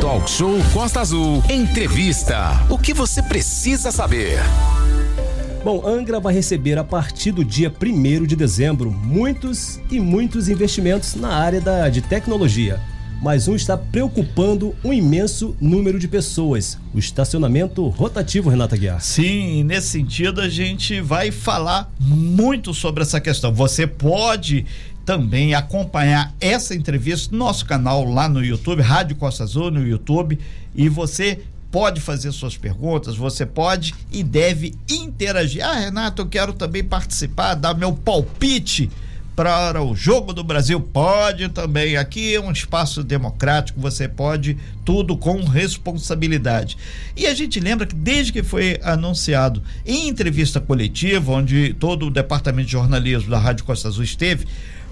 Talk Show Costa Azul. Entrevista. O que você precisa saber? Bom, Angra vai receber a partir do dia 1 de dezembro muitos e muitos investimentos na área da, de tecnologia. Mas um está preocupando um imenso número de pessoas: o estacionamento rotativo, Renata Guiar. Sim, nesse sentido a gente vai falar muito sobre essa questão. Você pode também acompanhar essa entrevista no nosso canal lá no YouTube, Rádio Costa Azul no YouTube, e você pode fazer suas perguntas, você pode e deve interagir. Ah, Renato, eu quero também participar, dar meu palpite para o Jogo do Brasil. Pode também. Aqui é um espaço democrático, você pode tudo com responsabilidade. E a gente lembra que desde que foi anunciado em entrevista coletiva, onde todo o departamento de jornalismo da Rádio Costa Azul esteve,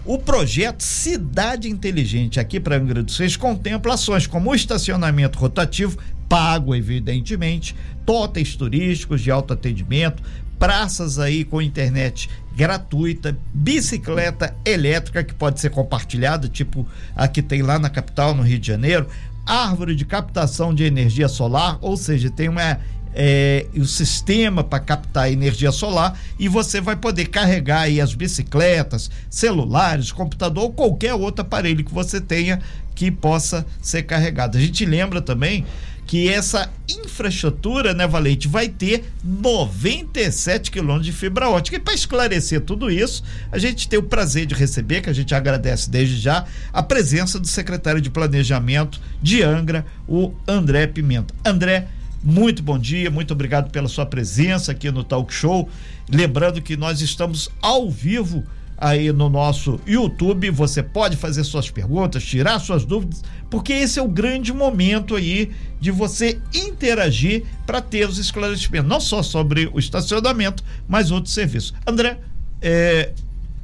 o projeto Cidade Inteligente aqui para Angra dos Reis contempla ações como o estacionamento rotativo, pago evidentemente, totens turísticos de autoatendimento, praças aí com internet gratuita, bicicleta elétrica que pode ser compartilhada, tipo a que tem lá na capital, no Rio de Janeiro, árvore de captação de energia solar, ou seja, tem uma é, o sistema para captar energia solar e você vai poder carregar aí as bicicletas, celulares, computador ou qualquer outro aparelho que você tenha que possa ser carregado. A gente lembra também que essa infraestrutura, né, Valente, vai ter 97 quilômetros de fibra ótica. E para esclarecer tudo isso, a gente tem o prazer de receber, que a gente agradece desde já, a presença do secretário de Planejamento de Angra, o André Pimenta. André, muito bom dia, muito obrigado pela sua presença aqui no Talk Show. Lembrando que nós estamos ao vivo aí no nosso YouTube. Você pode fazer suas perguntas, tirar suas dúvidas, porque esse é o grande momento aí de você interagir para ter os esclarecimentos, não só sobre o estacionamento, mas outros serviços. André, é,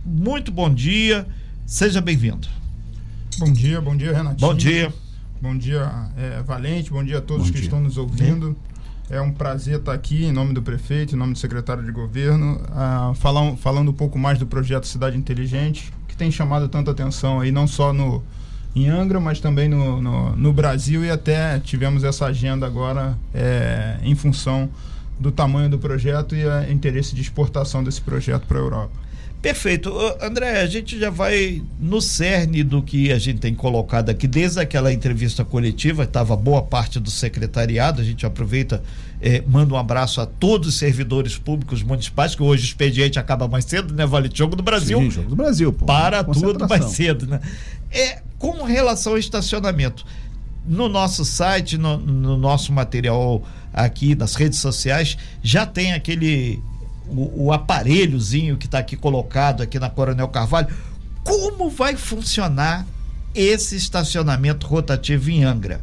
muito bom dia, seja bem-vindo. Bom dia, bom dia, Renatinho. Bom dia. Bom dia, é, Valente. Bom dia a todos bom que dia. estão nos ouvindo. É um prazer estar aqui em nome do prefeito, em nome do secretário de governo, uh, falar, falando um pouco mais do projeto Cidade Inteligente, que tem chamado tanta atenção aí, não só no, em Angra, mas também no, no, no Brasil e até tivemos essa agenda agora é, em função do tamanho do projeto e o interesse de exportação desse projeto para a Europa. Perfeito. André, a gente já vai no cerne do que a gente tem colocado aqui, desde aquela entrevista coletiva, estava boa parte do secretariado, a gente aproveita, eh, manda um abraço a todos os servidores públicos municipais, que hoje o expediente acaba mais cedo, né, Vale? Jogo do Brasil. Sim, Jogo do Brasil, pô. Para tudo mais cedo, né? É, com relação ao estacionamento, no nosso site, no, no nosso material aqui, nas redes sociais, já tem aquele o, o aparelhozinho que está aqui colocado aqui na Coronel Carvalho, como vai funcionar esse estacionamento rotativo em Angra?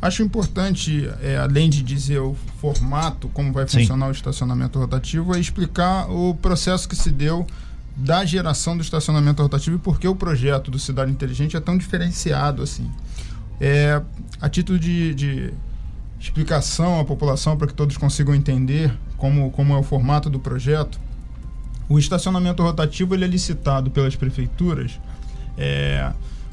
Acho importante, é, além de dizer o formato, como vai funcionar Sim. o estacionamento rotativo, é explicar o processo que se deu da geração do estacionamento rotativo e por que o projeto do Cidade Inteligente é tão diferenciado assim. É, a título de, de explicação à população para que todos consigam entender como, como é o formato do projeto, o estacionamento rotativo ele é licitado pelas prefeituras, é,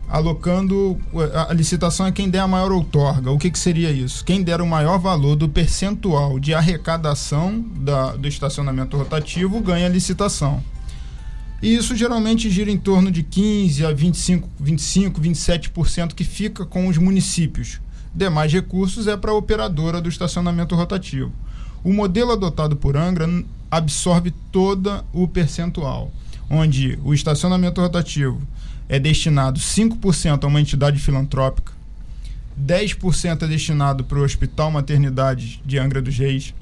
alocando. A, licitação é quem der a maior outorga. O que, que seria isso? Quem der o maior valor do percentual de arrecadação da, do estacionamento rotativo ganha a licitação. E isso geralmente gira em torno de 15 a 25, 25 27% que fica com os municípios demais recursos é para a operadora do estacionamento rotativo. O modelo adotado por Angra absorve todo o percentual, onde o estacionamento rotativo é destinado 5% a uma entidade filantrópica, 10% é destinado para o Hospital Maternidade de Angra dos Reis.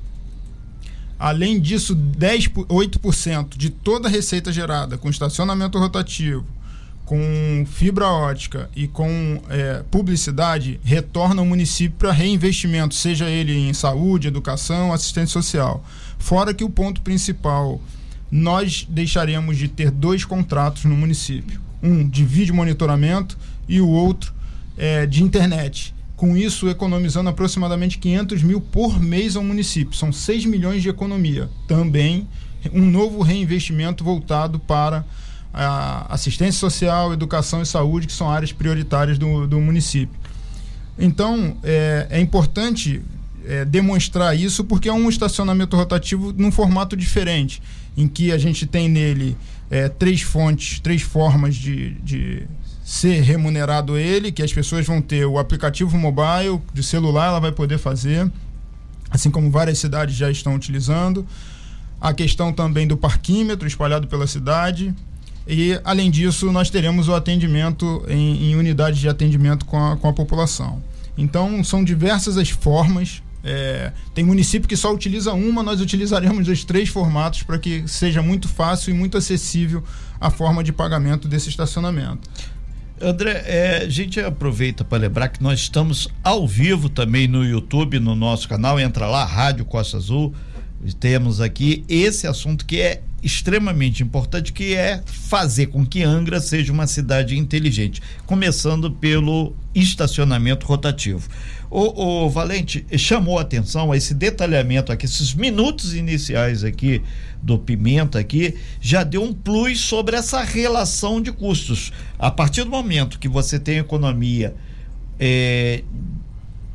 Além disso, 10, 8% de toda a receita gerada com estacionamento rotativo, com fibra ótica e com é, publicidade retorna ao município para reinvestimento, seja ele em saúde, educação, assistência social. Fora que o ponto principal, nós deixaremos de ter dois contratos no município: um de vídeo monitoramento e o outro é, de internet. Com isso, economizando aproximadamente 500 mil por mês ao município. São 6 milhões de economia. Também um novo reinvestimento voltado para a assistência social, educação e saúde, que são áreas prioritárias do, do município. Então, é, é importante é, demonstrar isso porque é um estacionamento rotativo num formato diferente, em que a gente tem nele é, três fontes, três formas de, de ser remunerado ele, que as pessoas vão ter o aplicativo mobile, de celular ela vai poder fazer, assim como várias cidades já estão utilizando. A questão também do parquímetro espalhado pela cidade. E, além disso, nós teremos o atendimento em, em unidades de atendimento com a, com a população. Então, são diversas as formas é, tem município que só utiliza uma, nós utilizaremos os três formatos para que seja muito fácil e muito acessível a forma de pagamento desse estacionamento. André, é, a gente aproveita para lembrar que nós estamos ao vivo também no YouTube, no nosso canal. Entra lá, Rádio Costa Azul. Temos aqui esse assunto que é extremamente importante, que é fazer com que Angra seja uma cidade inteligente, começando pelo estacionamento rotativo. O, o Valente chamou a atenção a esse detalhamento aqui, esses minutos iniciais aqui do Pimenta aqui, já deu um plus sobre essa relação de custos. A partir do momento que você tem economia é,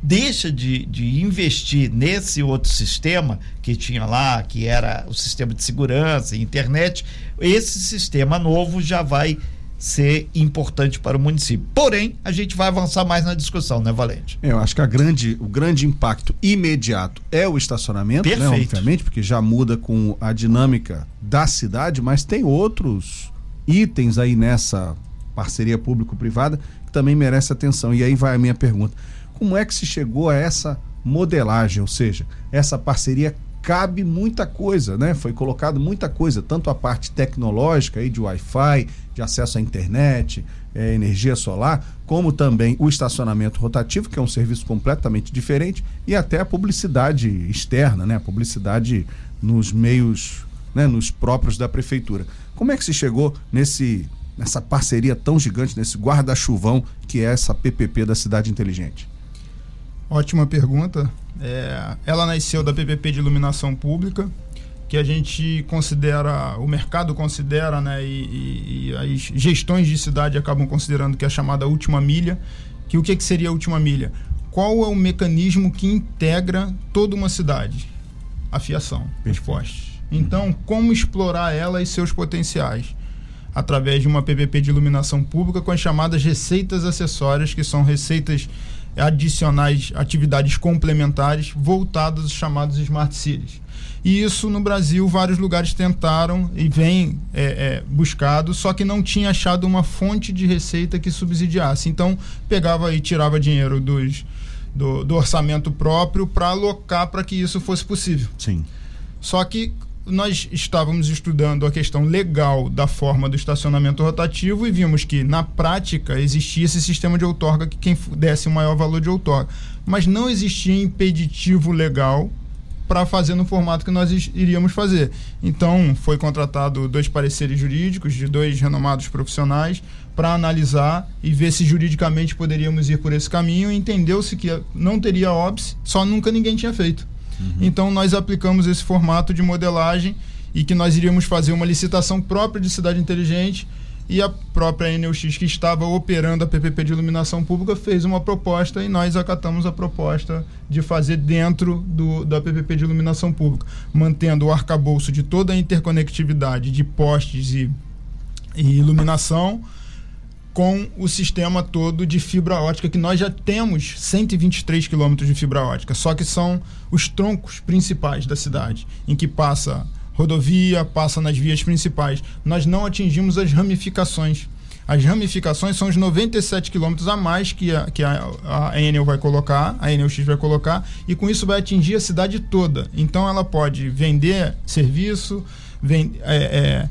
deixa de, de investir nesse outro sistema que tinha lá, que era o sistema de segurança, internet, esse sistema novo já vai ser importante para o município. Porém, a gente vai avançar mais na discussão, né, Valente? Eu acho que grande, o grande impacto imediato é o estacionamento, Perfeito. né, obviamente, porque já muda com a dinâmica da cidade, mas tem outros itens aí nessa parceria público-privada que também merece atenção. E aí vai a minha pergunta: como é que se chegou a essa modelagem, ou seja, essa parceria cabe muita coisa, né? Foi colocado muita coisa, tanto a parte tecnológica aí de Wi-Fi, de acesso à internet, é, energia solar, como também o estacionamento rotativo, que é um serviço completamente diferente, e até a publicidade externa, né? A publicidade nos meios, né? nos próprios da prefeitura. Como é que se chegou nesse nessa parceria tão gigante, nesse guarda-chuvão que é essa PPP da Cidade Inteligente? Ótima pergunta. É, ela nasceu da PPP de iluminação pública, que a gente considera, o mercado considera, né, e, e, e, as gestões de cidade acabam considerando que é a chamada última milha. Que o que, que seria a última milha? Qual é o mecanismo que integra toda uma cidade? A fiação, os postes. Então, como explorar ela e seus potenciais? Através de uma PPP de iluminação pública com as chamadas receitas acessórias, que são receitas adicionais atividades complementares voltadas aos chamados smart cities. E isso no Brasil vários lugares tentaram e vem é, é, buscado, só que não tinha achado uma fonte de receita que subsidiasse. Então pegava e tirava dinheiro dos, do, do orçamento próprio para alocar para que isso fosse possível. Sim. Só que nós estávamos estudando a questão legal da forma do estacionamento rotativo e vimos que, na prática, existia esse sistema de outorga que quem desse o maior valor de outorga. Mas não existia impeditivo legal para fazer no formato que nós iríamos fazer. Então, foi contratado dois pareceres jurídicos de dois renomados profissionais para analisar e ver se juridicamente poderíamos ir por esse caminho. Entendeu-se que não teria óbice, só nunca ninguém tinha feito. Uhum. Então nós aplicamos esse formato de modelagem e que nós iríamos fazer uma licitação própria de cidade inteligente e a própria NUX que estava operando a PPP de iluminação pública fez uma proposta e nós acatamos a proposta de fazer dentro do, da PPP de iluminação pública, mantendo o arcabouço de toda a interconectividade de postes e, e iluminação com o sistema todo de fibra ótica, que nós já temos 123 quilômetros de fibra ótica, só que são os troncos principais da cidade, em que passa rodovia, passa nas vias principais. Nós não atingimos as ramificações. As ramificações são os 97 quilômetros a mais que a, que a, a Enel vai colocar, a Enel X vai colocar, e com isso vai atingir a cidade toda. Então ela pode vender serviço, vend, é, é,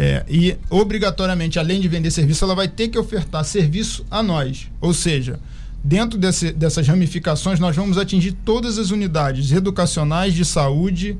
é, e obrigatoriamente, além de vender serviço, ela vai ter que ofertar serviço a nós. Ou seja, dentro desse, dessas ramificações, nós vamos atingir todas as unidades educacionais, de saúde,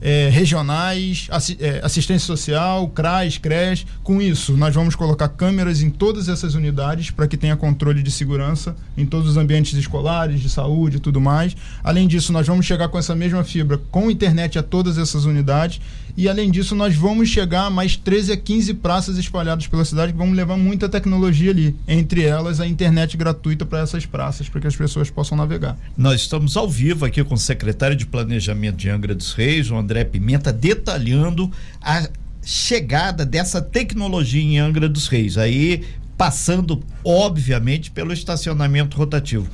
é, regionais, assi é, assistência social, CRAS, CRES. Com isso, nós vamos colocar câmeras em todas essas unidades para que tenha controle de segurança em todos os ambientes escolares, de saúde e tudo mais. Além disso, nós vamos chegar com essa mesma fibra com internet a todas essas unidades. E além disso, nós vamos chegar a mais 13 a 15 praças espalhadas pela cidade que vamos levar muita tecnologia ali. Entre elas, a internet gratuita para essas praças, para que as pessoas possam navegar. Nós estamos ao vivo aqui com o secretário de Planejamento de Angra dos Reis, o André Pimenta, detalhando a chegada dessa tecnologia em Angra dos Reis. Aí, passando, obviamente, pelo estacionamento rotativo.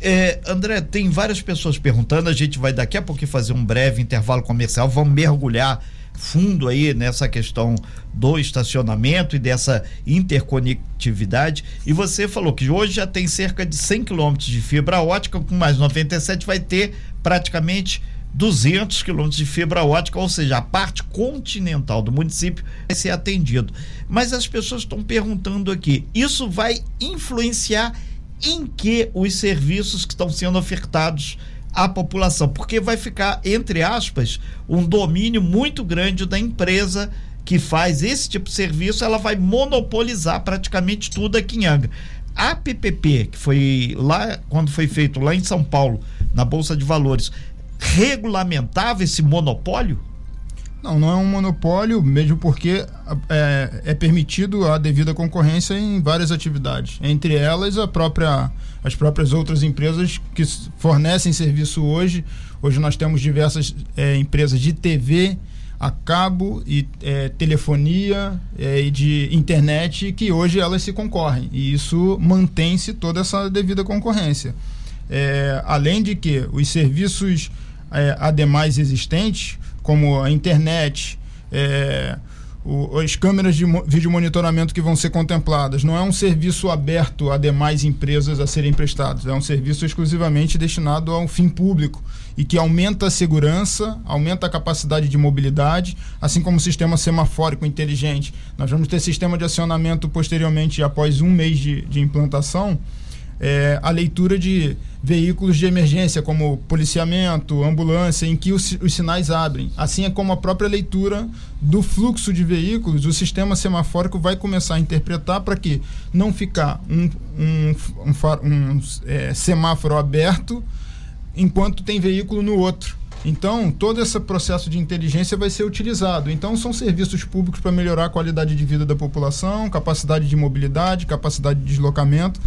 É, André, tem várias pessoas perguntando. A gente vai daqui a pouco fazer um breve intervalo comercial. Vamos mergulhar fundo aí nessa questão do estacionamento e dessa interconectividade. E você falou que hoje já tem cerca de 100 quilômetros de fibra ótica, com mais 97 vai ter praticamente 200 quilômetros de fibra ótica, ou seja, a parte continental do município vai ser atendido. Mas as pessoas estão perguntando aqui, isso vai influenciar em que os serviços que estão sendo ofertados à população, porque vai ficar, entre aspas, um domínio muito grande da empresa que faz esse tipo de serviço, ela vai monopolizar praticamente tudo aqui em Angra. A PPP, que foi lá, quando foi feito lá em São Paulo, na Bolsa de Valores, regulamentava esse monopólio? Não, não é um monopólio, mesmo porque é, é, permitido a devida concorrência em várias atividades. Entre elas, a própria, as próprias outras empresas que fornecem serviço hoje. Hoje nós temos diversas é, empresas de TV, a cabo e é, telefonia é, e de internet que hoje elas se concorrem. E isso mantém-se toda essa devida concorrência. É, além de que os serviços ademais existentes como a internet, é, o, as câmeras de vídeo monitoramento que vão ser contempladas. Não é um serviço aberto a demais empresas a serem prestados, é um serviço exclusivamente destinado a um fim público e que aumenta a segurança, aumenta a capacidade de mobilidade, assim como o sistema semafórico inteligente. Nós vamos ter sistema de acionamento posteriormente, após um mês de, de implantação, é, a leitura de veículos de emergência, como policiamento, ambulância, em que os, os, sinais abrem. Assim é como a própria leitura do fluxo de veículos, o sistema semafórico vai começar a interpretar para que não ficar um, um, um, um é, semáforo aberto enquanto tem veículo no outro. Então, todo esse processo de inteligência vai ser utilizado. Então, são serviços públicos para melhorar a qualidade de vida da população, capacidade de mobilidade, capacidade de deslocamento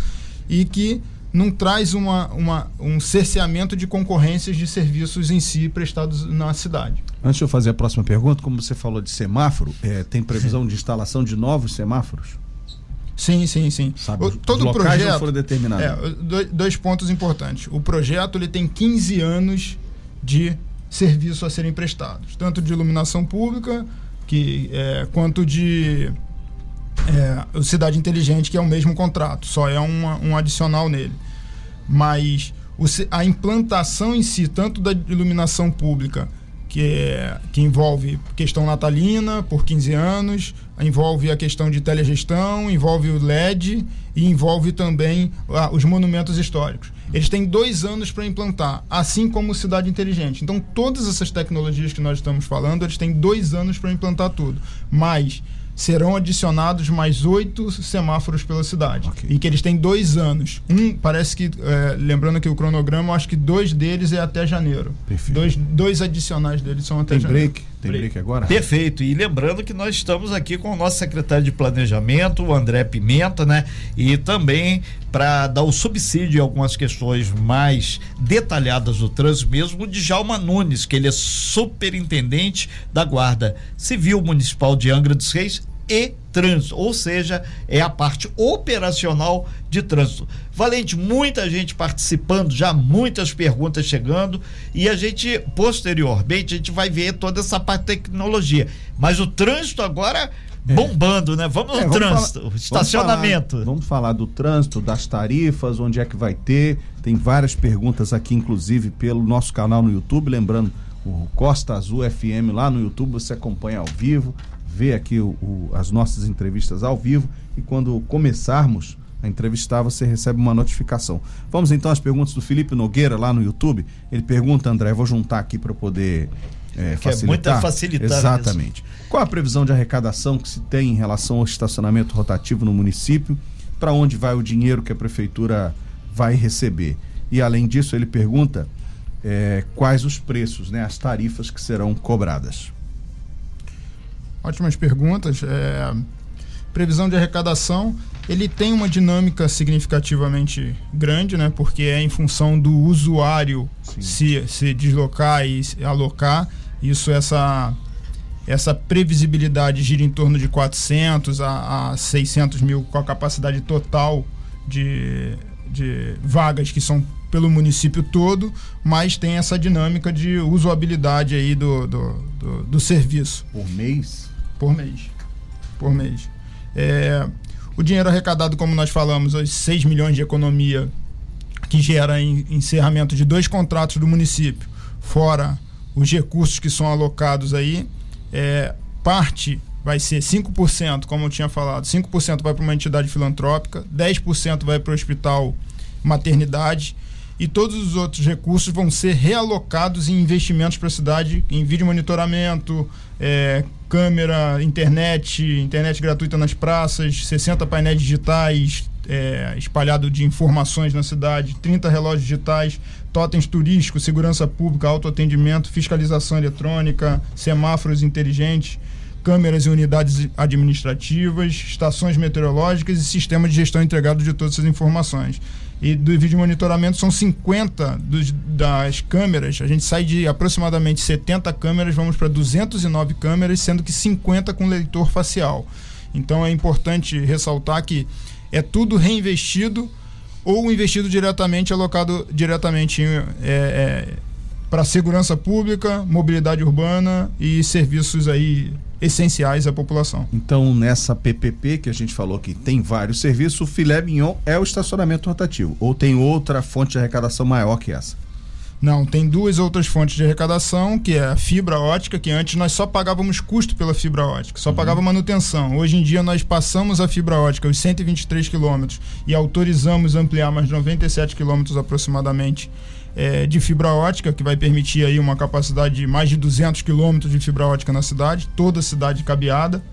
e que não traz uma, uma, um cerceamento de concorrências de serviços em si prestados na cidade. Antes de eu fazer a próxima pergunta, como você falou de semáforo, é, tem previsão de instalação de novos semáforos? Sim, sim, sim. Sabe, o, todo o projeto foram determinados. É, dois pontos importantes. O projeto ele tem 15 anos de serviço a serem prestados, tanto de iluminação pública que, é, quanto de é, o Cidade Inteligente, que é o mesmo contrato, só é uma, um adicional nele. Mas o, a implantação em si, tanto da iluminação pública, que, é, que envolve questão natalina por 15 anos, envolve a questão de telegestão, envolve o LED e envolve também ah, os monumentos históricos. Eles têm dois anos para implantar, assim como Cidade Inteligente. Então, todas essas tecnologias que nós estamos falando, eles têm dois anos para implantar tudo. Mas serão adicionados mais oito semáforos pela cidade. Okay. E que eles têm dois anos. Um, parece que, é, lembrando que o cronograma, acho que dois deles é até janeiro. Perfeito. Dois, dois adicionais deles são até Tem janeiro. Break? Tem break. break agora? Perfeito. E lembrando que nós estamos aqui com o nosso secretário de Planejamento, o André Pimenta, né? E também para dar o subsídio em algumas questões mais detalhadas do trânsito mesmo, o Djalma Nunes, que ele é superintendente da Guarda Civil Municipal de Angra dos Reis e trânsito, ou seja, é a parte operacional de trânsito. Valente, muita gente participando, já muitas perguntas chegando e a gente posteriormente a gente vai ver toda essa parte de tecnologia. Mas o trânsito agora é. bombando, né? Vamos é, no trânsito, falar, estacionamento. Vamos falar, vamos falar, do trânsito, das tarifas, onde é que vai ter. Tem várias perguntas aqui, inclusive, pelo nosso canal no YouTube. Lembrando, o Costa Azul FM lá no YouTube, você acompanha ao vivo ver aqui o, o, as nossas entrevistas ao vivo e quando começarmos a entrevistar, você recebe uma notificação. Vamos então às perguntas do Felipe Nogueira lá no YouTube. Ele pergunta, André, vou juntar aqui para poder é, facilitar. É muita facilitar. Exatamente. Mesmo. Qual a previsão de arrecadação que se tem em relação ao estacionamento rotativo no município? Para onde vai o dinheiro que a prefeitura vai receber? E além disso, ele pergunta é, quais os preços, né, as tarifas que serão cobradas. Ótimas perguntas. É, previsão de arrecadação, ele tem uma dinâmica significativamente grande, né? Porque é em função do usuário se, se deslocar e alocar. Isso, essa, essa previsibilidade gira em torno de 400 a, a 600 mil com a capacidade total de, de vagas que são pelo município todo, mas tem essa dinâmica de usabilidade aí do, do, do, do serviço. Por mês? Por mês. Por mês. É, o dinheiro arrecadado, como nós falamos, os 6 milhões de economia que gera em encerramento de dois contratos do município, fora os recursos que são alocados aí, é, parte vai ser 5%, como eu tinha falado, 5% vai para uma entidade filantrópica, 10% vai para o hospital maternidade e todos os outros recursos vão ser realocados em investimentos para a cidade, em vídeo monitoramento, é, câmera, internet, internet gratuita nas praças, 60 painéis digitais é, espalhados de informações na cidade, 30 relógios digitais, totens turísticos, segurança pública, autoatendimento, fiscalização eletrônica, semáforos inteligentes câmeras e unidades administrativas, estações meteorológicas e sistema de gestão integrado de todas essas informações e do vídeo monitoramento são 50 dos, das câmeras. A gente sai de aproximadamente 70 câmeras, vamos para 209 câmeras, sendo que 50 com leitor facial. Então é importante ressaltar que é tudo reinvestido ou investido diretamente, alocado diretamente é, é, para segurança pública, mobilidade urbana e serviços aí essenciais à população. Então, nessa PPP que a gente falou que tem vários serviços, o filé mignon é o estacionamento rotativo ou tem outra fonte de arrecadação maior que essa? Não, tem duas outras fontes de arrecadação, que é a fibra ótica, que antes nós só pagávamos custo pela fibra ótica, só uhum. pagava manutenção. Hoje em dia nós passamos a fibra ótica, os 123 quilômetros, e autorizamos ampliar mais 97 quilômetros aproximadamente é, de fibra ótica, que vai permitir aí uma capacidade de mais de 200 quilômetros de fibra ótica na cidade, toda a cidade cabeada.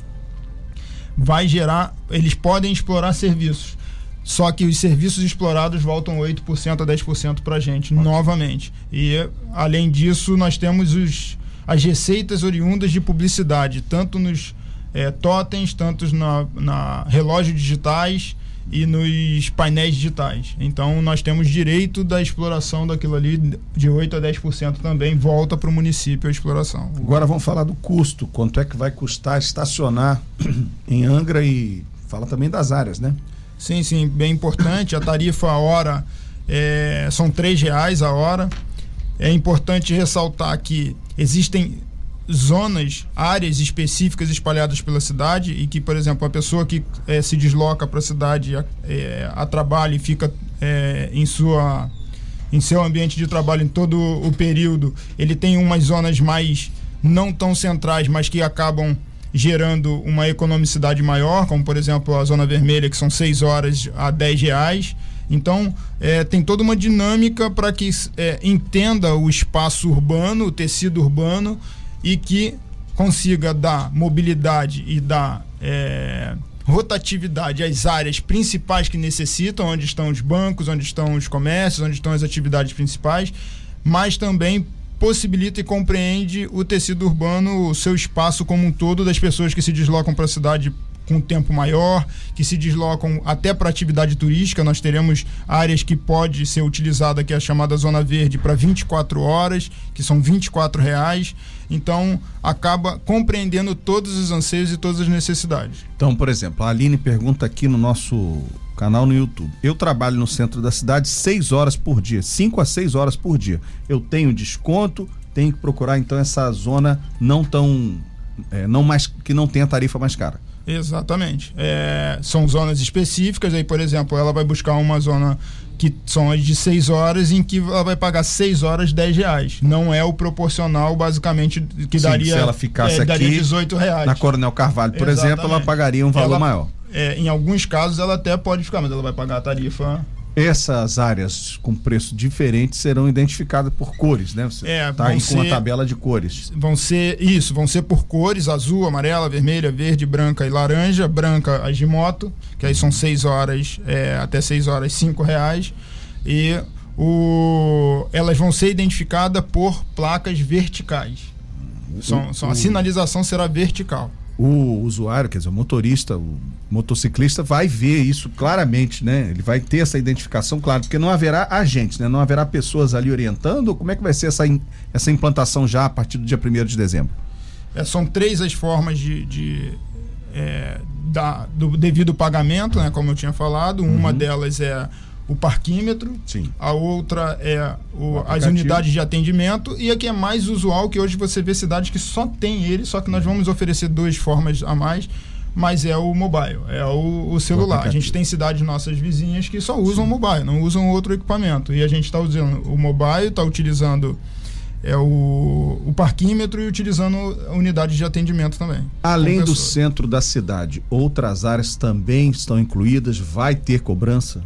Vai gerar, eles podem explorar serviços, só que os serviços explorados voltam 8% a 10% para a gente, okay. novamente. E, além disso, nós temos os, as receitas oriundas de publicidade, tanto nos é, totens, tanto na, na relógios digitais, e nos painéis digitais. Então nós temos direito da exploração daquilo ali de 8 a 10% também volta para o município a exploração. Agora vamos falar do custo, quanto é que vai custar estacionar em Angra e fala também das áreas, né? Sim, sim, bem importante. A tarifa a hora é, são três reais a hora. É importante ressaltar que existem zonas, áreas específicas espalhadas pela cidade e que, por exemplo, a pessoa que é, se desloca para a cidade é, a trabalho e fica é, em sua em seu ambiente de trabalho em todo o período, ele tem umas zonas mais não tão centrais, mas que acabam gerando uma economicidade maior, como por exemplo a zona vermelha, que são 6 horas a 10 reais. Então, é, tem toda uma dinâmica para que é, entenda o espaço urbano, o tecido urbano e que consiga dar mobilidade e dar é, rotatividade às áreas principais que necessitam, onde estão os bancos, onde estão os comércios, onde estão as atividades principais, mas também possibilita e compreende o tecido urbano, o seu espaço como um todo das pessoas que se deslocam para a cidade com tempo maior, que se deslocam até para atividade turística. Nós teremos áreas que pode ser utilizada, que é a chamada Zona Verde, para 24 horas, que são 24 reais. Então, acaba compreendendo todos os anseios e todas as necessidades. Então, por exemplo, a Aline pergunta aqui no nosso canal no YouTube. Eu trabalho no centro da cidade seis horas por dia, 5 a 6 horas por dia. Eu tenho desconto, tenho que procurar então essa zona não tão é, não mais que não tenha tarifa mais cara. Exatamente. É, são zonas específicas, aí, por exemplo, ela vai buscar uma zona que são as de 6 horas, em que ela vai pagar 6 horas 10 reais. Não é o proporcional, basicamente, que Sim, daria. Se ela ficasse é, daria aqui 18 reais. Na Coronel Carvalho, por Exatamente. exemplo, ela pagaria um valor ela, maior. É, em alguns casos ela até pode ficar, mas ela vai pagar a tarifa essas áreas com preço diferente serão identificadas por cores, né? Você é, tá aí com uma tabela de cores. Vão ser isso, vão ser por cores: azul, amarela, vermelha, verde, branca e laranja. Branca as de moto, que aí são 6 horas é, até 6 horas, 5 reais. E o, elas vão ser identificadas por placas verticais. São, são, a sinalização será vertical o usuário, quer dizer, o motorista, o motociclista vai ver isso claramente, né? Ele vai ter essa identificação clara, porque não haverá agentes, né? Não haverá pessoas ali orientando. Como é que vai ser essa, essa implantação já a partir do dia 1 de dezembro? É, são três as formas de, de é, da, do devido pagamento, né? Como eu tinha falado. Uma uhum. delas é o parquímetro, Sim. a outra é o, as unidades de atendimento e a que é mais usual, que hoje você vê cidades que só tem ele, só que nós vamos oferecer duas formas a mais, mas é o mobile, é o, o celular. O a gente tem cidades nossas vizinhas que só usam Sim. mobile, não usam outro equipamento. E a gente está usando o mobile, está utilizando é o, o parquímetro e utilizando unidades de atendimento também. Além do centro da cidade, outras áreas também estão incluídas? Vai ter cobrança?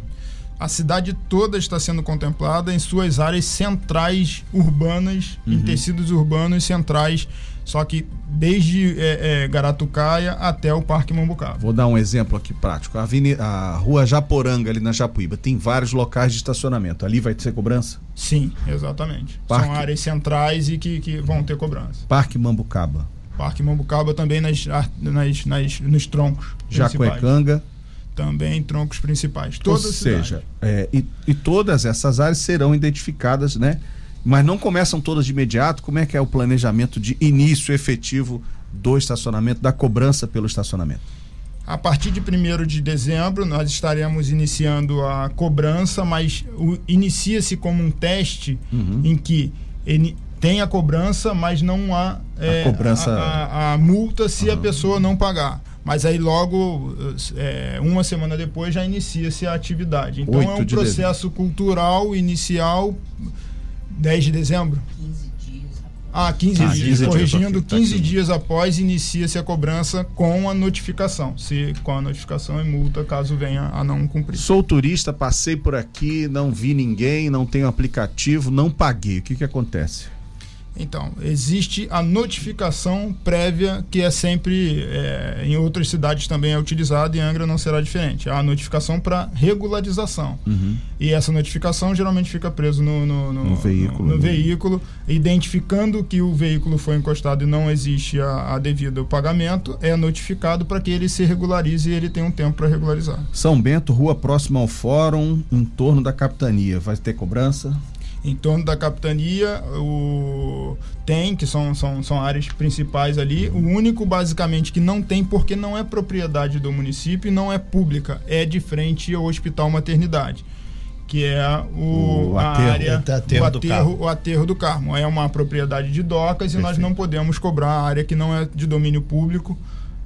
A cidade toda está sendo contemplada em suas áreas centrais urbanas, uhum. em tecidos urbanos centrais, só que desde é, é, Garatucaia até o Parque Mambucaba. Vou dar um exemplo aqui prático. A, avenida, a rua Japoranga, ali na Japuíba, tem vários locais de estacionamento. Ali vai ter cobrança? Sim, exatamente. Parque... São áreas centrais e que, que vão ter cobrança. Parque Mambucaba. Parque Mambucaba também nas, nas, nas nos troncos. Jacuecanga também troncos principais. Todas Ou seja, é, e, e, todas essas áreas serão identificadas, né? Mas não começam todas de imediato. Como é que é o planejamento de início efetivo do estacionamento, da cobrança pelo estacionamento? A partir de 1 de dezembro, nós estaremos iniciando a cobrança, mas inicia-se como um teste uhum. em que ele tem a cobrança, mas não há é, a, cobrança... a, a, a multa se uhum. a pessoa não pagar. Mas aí logo, é, uma semana depois, já inicia-se a atividade. Então é um processo dezembro. cultural inicial 10 de dezembro. 15 dias. Ah, 15 ah, dias. 15 corrigindo, dias, 15 dias após inicia-se a cobrança com a notificação. Se com a notificação é multa, caso venha a não cumprir. Sou turista, passei por aqui, não vi ninguém, não tenho aplicativo, não paguei. O que, que acontece? Então, existe a notificação prévia, que é sempre, é, em outras cidades também é utilizada, e Angra não será diferente. A notificação para regularização. Uhum. E essa notificação geralmente fica preso no, no, no, no veículo, no, no veículo, identificando que o veículo foi encostado e não existe a, a devido pagamento, é notificado para que ele se regularize e ele tem um tempo para regularizar. São Bento, rua próxima ao fórum, em torno da capitania. Vai ter cobrança? Em torno da capitania, o tem, que são, são, são áreas principais ali. O único, basicamente, que não tem, porque não é propriedade do município e não é pública, é de frente ao Hospital Maternidade. Que é o, o a aterro, área, aterro o, aterro, o aterro do Carmo. É uma propriedade de docas Perfeito. e nós não podemos cobrar a área que não é de domínio público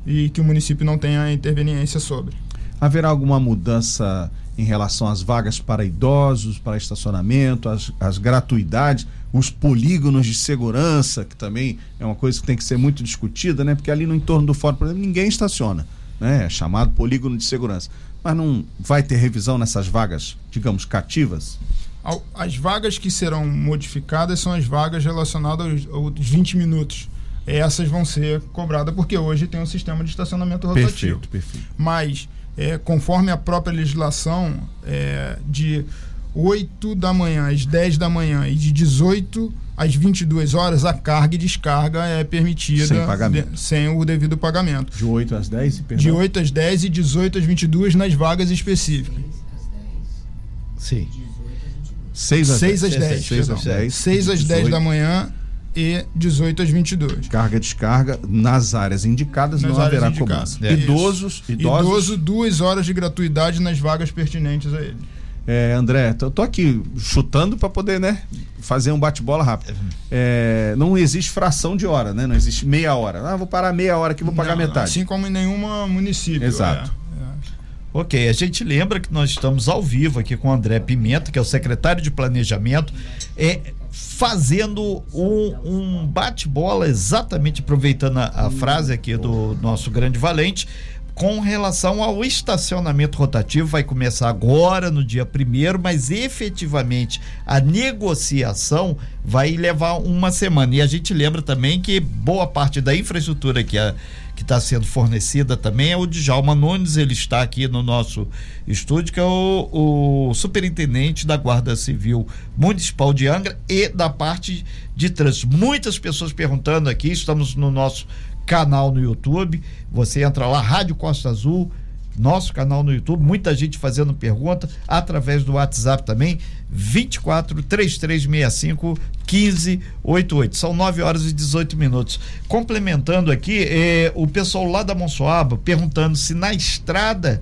e que o município não tenha interveniência sobre. Haverá alguma mudança em relação às vagas para idosos, para estacionamento, as, as gratuidades, os polígonos de segurança, que também é uma coisa que tem que ser muito discutida, né? Porque ali no entorno do fórum, por exemplo, ninguém estaciona, né? É chamado polígono de segurança. Mas não vai ter revisão nessas vagas, digamos, cativas? As vagas que serão modificadas são as vagas relacionadas aos, aos 20 minutos essas vão ser cobradas porque hoje tem um sistema de estacionamento rotativo. Perfeito, perfeito. Mas é, conforme a própria legislação, é, de 8 da manhã às 10 da manhã e de 18 às 22 horas, a carga e descarga é permitida sem, pagamento. De, sem o devido pagamento. De 8 às 10? Perdão. De 8 às 10 e 18 às 22 nas vagas específicas. Sim. 6 às 10. 6 às 10. 6 às 10, 6 às 10 da manhã e 18 às 22. Carga descarga nas áreas indicadas nas não áreas haverá cobrança. É. Idosos, idosos. Idoso, duas horas de gratuidade nas vagas pertinentes a ele. É, André, tô, tô aqui chutando para poder, né, fazer um bate-bola rápido. É, não existe fração de hora, né? Não existe meia hora. Ah, vou parar meia hora aqui, vou pagar não, metade. Assim como em nenhuma município. Exato. É. Ok, a gente lembra que nós estamos ao vivo aqui com o André Pimenta, que é o secretário de Planejamento. É, fazendo um, um bate-bola, exatamente aproveitando a, a, frase aqui do nosso grande valente, com relação ao estacionamento rotativo, vai começar agora, no dia primeiro, mas efetivamente a negociação vai levar uma semana. E a gente lembra também que boa parte da infraestrutura que a que está sendo fornecida também é o Djalma Nunes, ele está aqui no nosso estúdio, que é o, o superintendente da Guarda Civil Municipal de Angra e da parte de trânsito. Muitas pessoas perguntando aqui, estamos no nosso canal no YouTube. Você entra lá, Rádio Costa Azul, nosso canal no YouTube, muita gente fazendo pergunta, através do WhatsApp também, 24 3365 1588. São 9 horas e 18 minutos. Complementando aqui, eh, o pessoal lá da Monsoaba perguntando se na estrada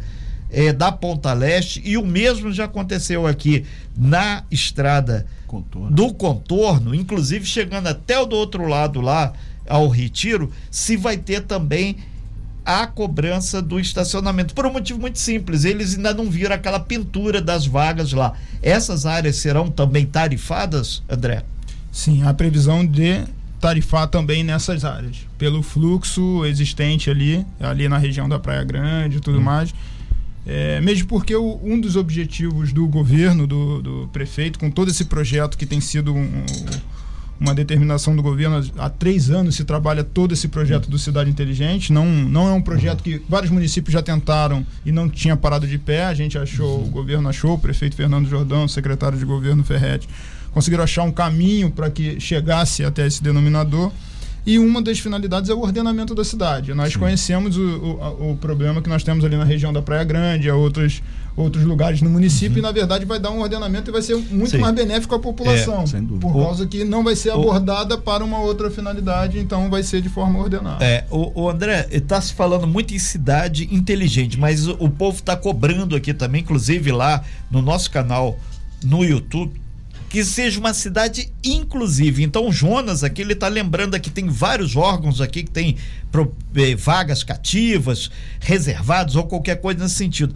eh, da Ponta Leste, e o mesmo já aconteceu aqui na estrada contorno. do contorno, inclusive chegando até o do outro lado lá ao retiro, se vai ter também a cobrança do estacionamento. Por um motivo muito simples, eles ainda não viram aquela pintura das vagas lá. Essas áreas serão também tarifadas, André? Sim, a previsão de tarifar também nessas áreas, pelo fluxo existente ali, ali na região da Praia Grande e tudo hum. mais. É, mesmo porque o, um dos objetivos do governo, do, do, prefeito, com todo esse projeto que tem sido um, um uma determinação do governo. Há três anos se trabalha todo esse projeto do Cidade Inteligente. Não, não é um projeto que vários municípios já tentaram e não tinha parado de pé. A gente achou, o governo achou, o prefeito Fernando Jordão, o secretário de governo Ferretti, conseguiram achar um caminho para que chegasse até esse denominador. E uma das finalidades é o ordenamento da cidade. Nós Sim. conhecemos o, o, o, problema que nós temos ali na região da Praia Grande, a outros, outros lugares no município, uhum. e na verdade vai dar um ordenamento e vai ser muito Sim. mais benéfico à população. É, por causa que não vai ser abordada para uma outra finalidade, então vai ser de forma ordenada. É, o, o André, está se falando muito em cidade inteligente, mas o, o povo está cobrando aqui também, inclusive lá no nosso canal no YouTube que seja uma cidade inclusive. Então, Jonas aqui, ele está lembrando que tem vários órgãos aqui que tem eh, vagas cativas, reservados ou qualquer coisa nesse sentido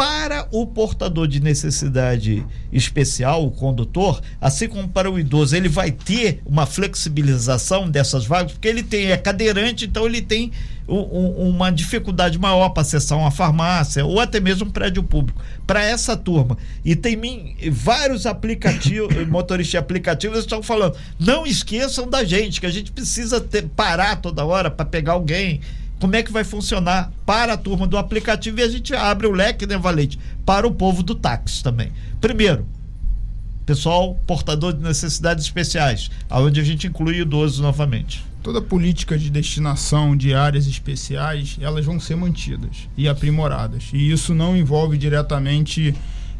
para o portador de necessidade especial, o condutor, assim como para o idoso, ele vai ter uma flexibilização dessas vagas, porque ele tem é cadeirante, então ele tem um, uma dificuldade maior para acessar uma farmácia ou até mesmo um prédio público. Para essa turma. E tem vários aplicativos, motoristas aplicativos estão falando: não esqueçam da gente, que a gente precisa ter, parar toda hora para pegar alguém como é que vai funcionar para a turma do aplicativo e a gente abre o leque, né, Valente, para o povo do táxi também. Primeiro, pessoal portador de necessidades especiais, aonde a gente inclui idosos novamente. Toda política de destinação de áreas especiais, elas vão ser mantidas e aprimoradas. E isso não envolve diretamente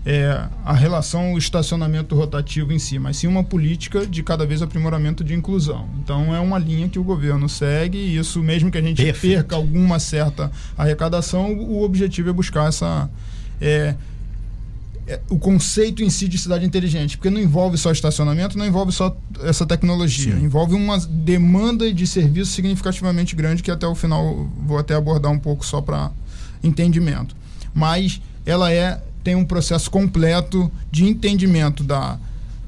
é, a relação o estacionamento rotativo em si, mas sim uma política de cada vez aprimoramento de inclusão. Então é uma linha que o governo segue e isso mesmo que a gente Perfeito. perca alguma certa arrecadação, o objetivo é buscar essa é, é, o conceito em si de cidade inteligente, porque não envolve só estacionamento, não envolve só essa tecnologia, Sim. envolve uma demanda de serviço significativamente grande que até o final vou até abordar um pouco só para entendimento. Mas ela é tem um processo completo de entendimento da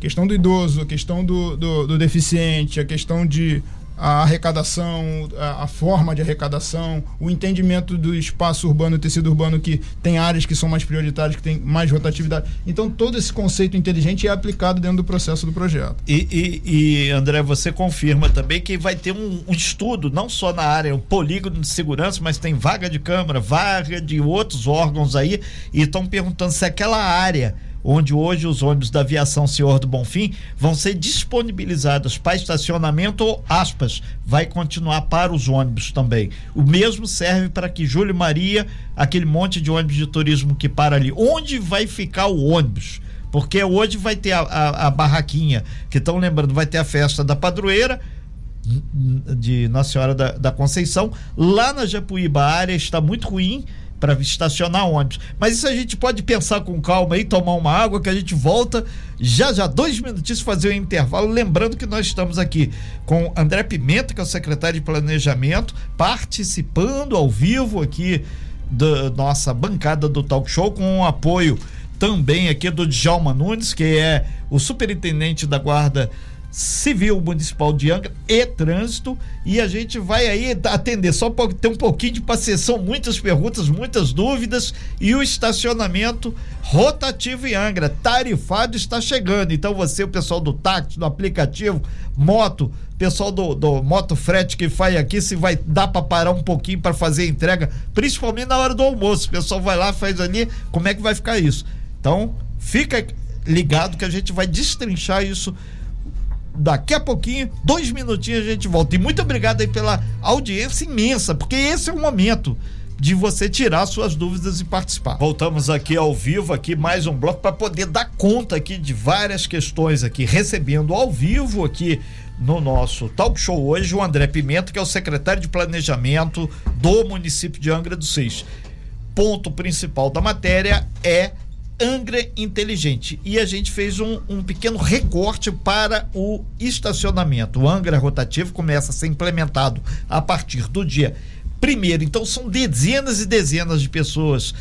questão do idoso, a questão do, do, do deficiente, a questão de a arrecadação, a, a, forma de arrecadação, o entendimento do espaço urbano tecido urbano que tem áreas que são mais prioritárias, que tem mais rotatividade. Então, todo esse conceito inteligente é aplicado dentro do processo do projeto. E, e, e André, você confirma também que vai ter um, um, estudo, não só na área, o polígono de segurança, mas tem vaga de Câmara, vaga de outros órgãos aí, e estão perguntando se aquela área onde hoje os ônibus da aviação Senhor do Bonfim vão ser disponibilizados para estacionamento, aspas, vai continuar para os ônibus também. O mesmo serve para que Júlio Maria, aquele monte de ônibus de turismo que para ali, onde vai ficar o ônibus? Porque hoje vai ter a, a, a barraquinha, que estão lembrando, vai ter a festa da padroeira, de Nossa Senhora da, da Conceição. Lá na Japuíba, a área está muito ruim para estacionar ônibus. Mas isso a gente pode pensar com calma aí, tomar uma água que a gente volta já já, dois minutinhos fazer o um intervalo. Lembrando que nós estamos aqui com André Pimenta, que é o secretário de Planejamento, participando ao vivo aqui da nossa bancada do Talk Show, com o apoio também aqui do Djalma Nunes, que é o superintendente da Guarda Civil Municipal de Angra e Trânsito. E a gente vai aí atender. Só para ter um pouquinho de paciência, muitas perguntas, muitas dúvidas. E o estacionamento rotativo em Angra, tarifado está chegando, então você, o pessoal do táxi, do aplicativo, moto, pessoal do, do moto frete que faz aqui, se vai dar para parar um pouquinho para fazer a entrega, principalmente na hora do almoço, o pessoal vai lá, faz ali, como é que vai ficar isso? Então, fica ligado que a gente vai destrinchar isso daqui a pouquinho, dois minutinhos a gente volta. E muito obrigado aí pela audiência imensa, porque esse é o momento de você tirar suas dúvidas e participar. Voltamos aqui ao vivo, aqui mais um bloco para poder dar conta aqui de várias questões aqui, recebendo ao vivo aqui no nosso talk show hoje o André Pimenta, que é o secretário de planejamento do município de Angra dos Seis. Ponto principal da matéria é Angra Inteligente. E a gente fez um, um, pequeno recorte para o estacionamento. O Angra Rotativo começa a ser implementado a partir do dia primeiro. Então são dezenas e dezenas de pessoas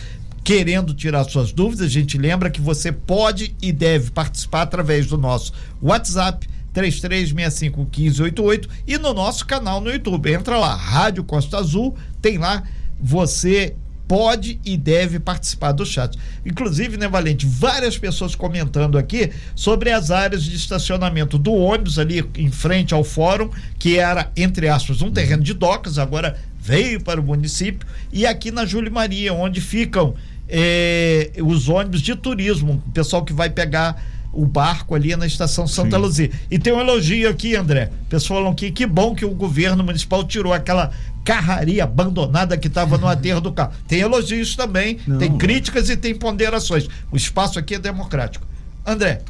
querendo tirar suas dúvidas. A gente lembra que você pode e deve participar através do nosso WhatsApp 33651588 e no nosso canal no YouTube. Entra lá, Rádio Costa Azul, tem lá você pode e deve participar do chat. Inclusive, né, Valente, várias pessoas comentando aqui sobre as áreas de estacionamento do ônibus ali em frente ao fórum, que era, entre aspas, um terreno de docas, agora veio para o município, e aqui na Júlia Maria, onde ficam eh, os ônibus de turismo, o pessoal que vai pegar o barco ali na estação Santa Sim. Luzia. E tem um elogio aqui, André. Pessoal falam que que bom que o governo municipal tirou aquela carraria abandonada que estava no aterro do carro. Tem elogios também, Não. tem críticas e tem ponderações. O espaço aqui é democrático. André.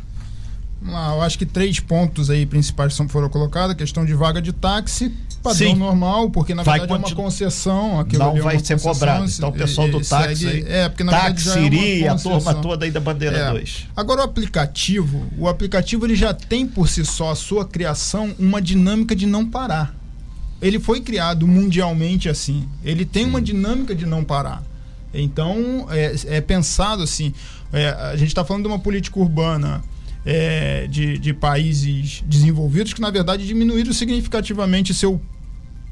Ah, eu acho que três pontos aí principais foram colocados: a questão de vaga de táxi, padrão Sim. normal, porque na vai verdade é uma concessão. Não é vai ser cobrado. Então o pessoal do táxi. Segue, é, porque na táxi, verdade é a turma toda aí da bandeira 2. É. Agora o aplicativo, o aplicativo ele já tem por si só a sua criação uma dinâmica de não parar. Ele foi criado mundialmente assim. Ele tem uma dinâmica de não parar. Então é, é pensado assim. É, a gente está falando de uma política urbana é, de, de países desenvolvidos que, na verdade, diminuíram significativamente seu,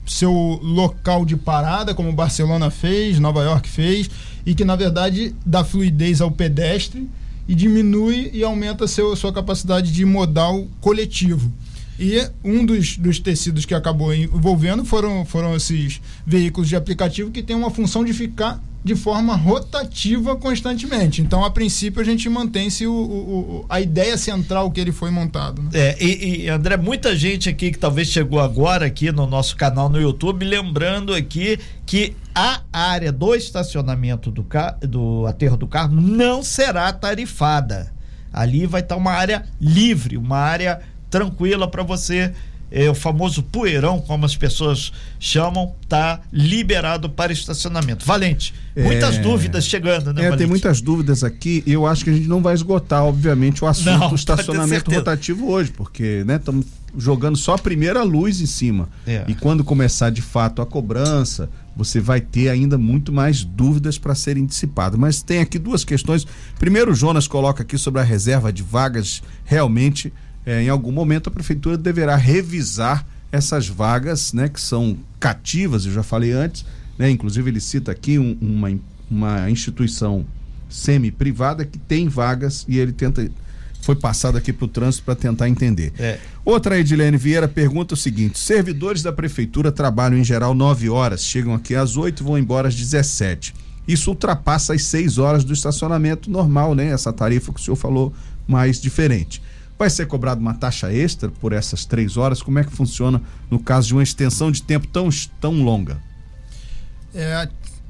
seu local de parada, como Barcelona fez, Nova York fez, e que, na verdade, dá fluidez ao pedestre e diminui e aumenta seu, sua capacidade de modal coletivo. E um dos, dos tecidos que acabou envolvendo foram, foram esses veículos de aplicativo que tem uma função de ficar de forma rotativa constantemente. Então, a princípio, a gente mantém-se o, o, a ideia central que ele foi montado. Né? É, e, e, André, muita gente aqui que talvez chegou agora aqui no nosso canal no YouTube, lembrando aqui que a área do estacionamento do, do aterro do carro não será tarifada. Ali vai estar uma área livre, uma área tranquila para você é, o famoso poeirão, como as pessoas chamam, tá liberado para estacionamento. Valente, muitas é... dúvidas chegando, né, é, Valente? Tem muitas dúvidas aqui. Eu acho que a gente não vai esgotar, obviamente, o assunto não, do estacionamento rotativo hoje, porque estamos né, jogando só a primeira luz em cima. É. E quando começar de fato a cobrança, você vai ter ainda muito mais dúvidas para serem dissipadas. Mas tem aqui duas questões. Primeiro, o Jonas coloca aqui sobre a reserva de vagas. Realmente é, em algum momento a prefeitura deverá revisar essas vagas, né, que são cativas, eu já falei antes, né, inclusive ele cita aqui um, uma, uma instituição semi-privada que tem vagas e ele tenta foi passado aqui para o trânsito para tentar entender. É. Outra Edilene Vieira pergunta o seguinte: servidores da prefeitura trabalham em geral nove horas, chegam aqui às oito, vão embora às 17. Isso ultrapassa as seis horas do estacionamento normal, né? Essa tarifa que o senhor falou mais diferente. Vai ser cobrada uma taxa extra por essas três horas? Como é que funciona no caso de uma extensão de tempo tão, tão longa? É,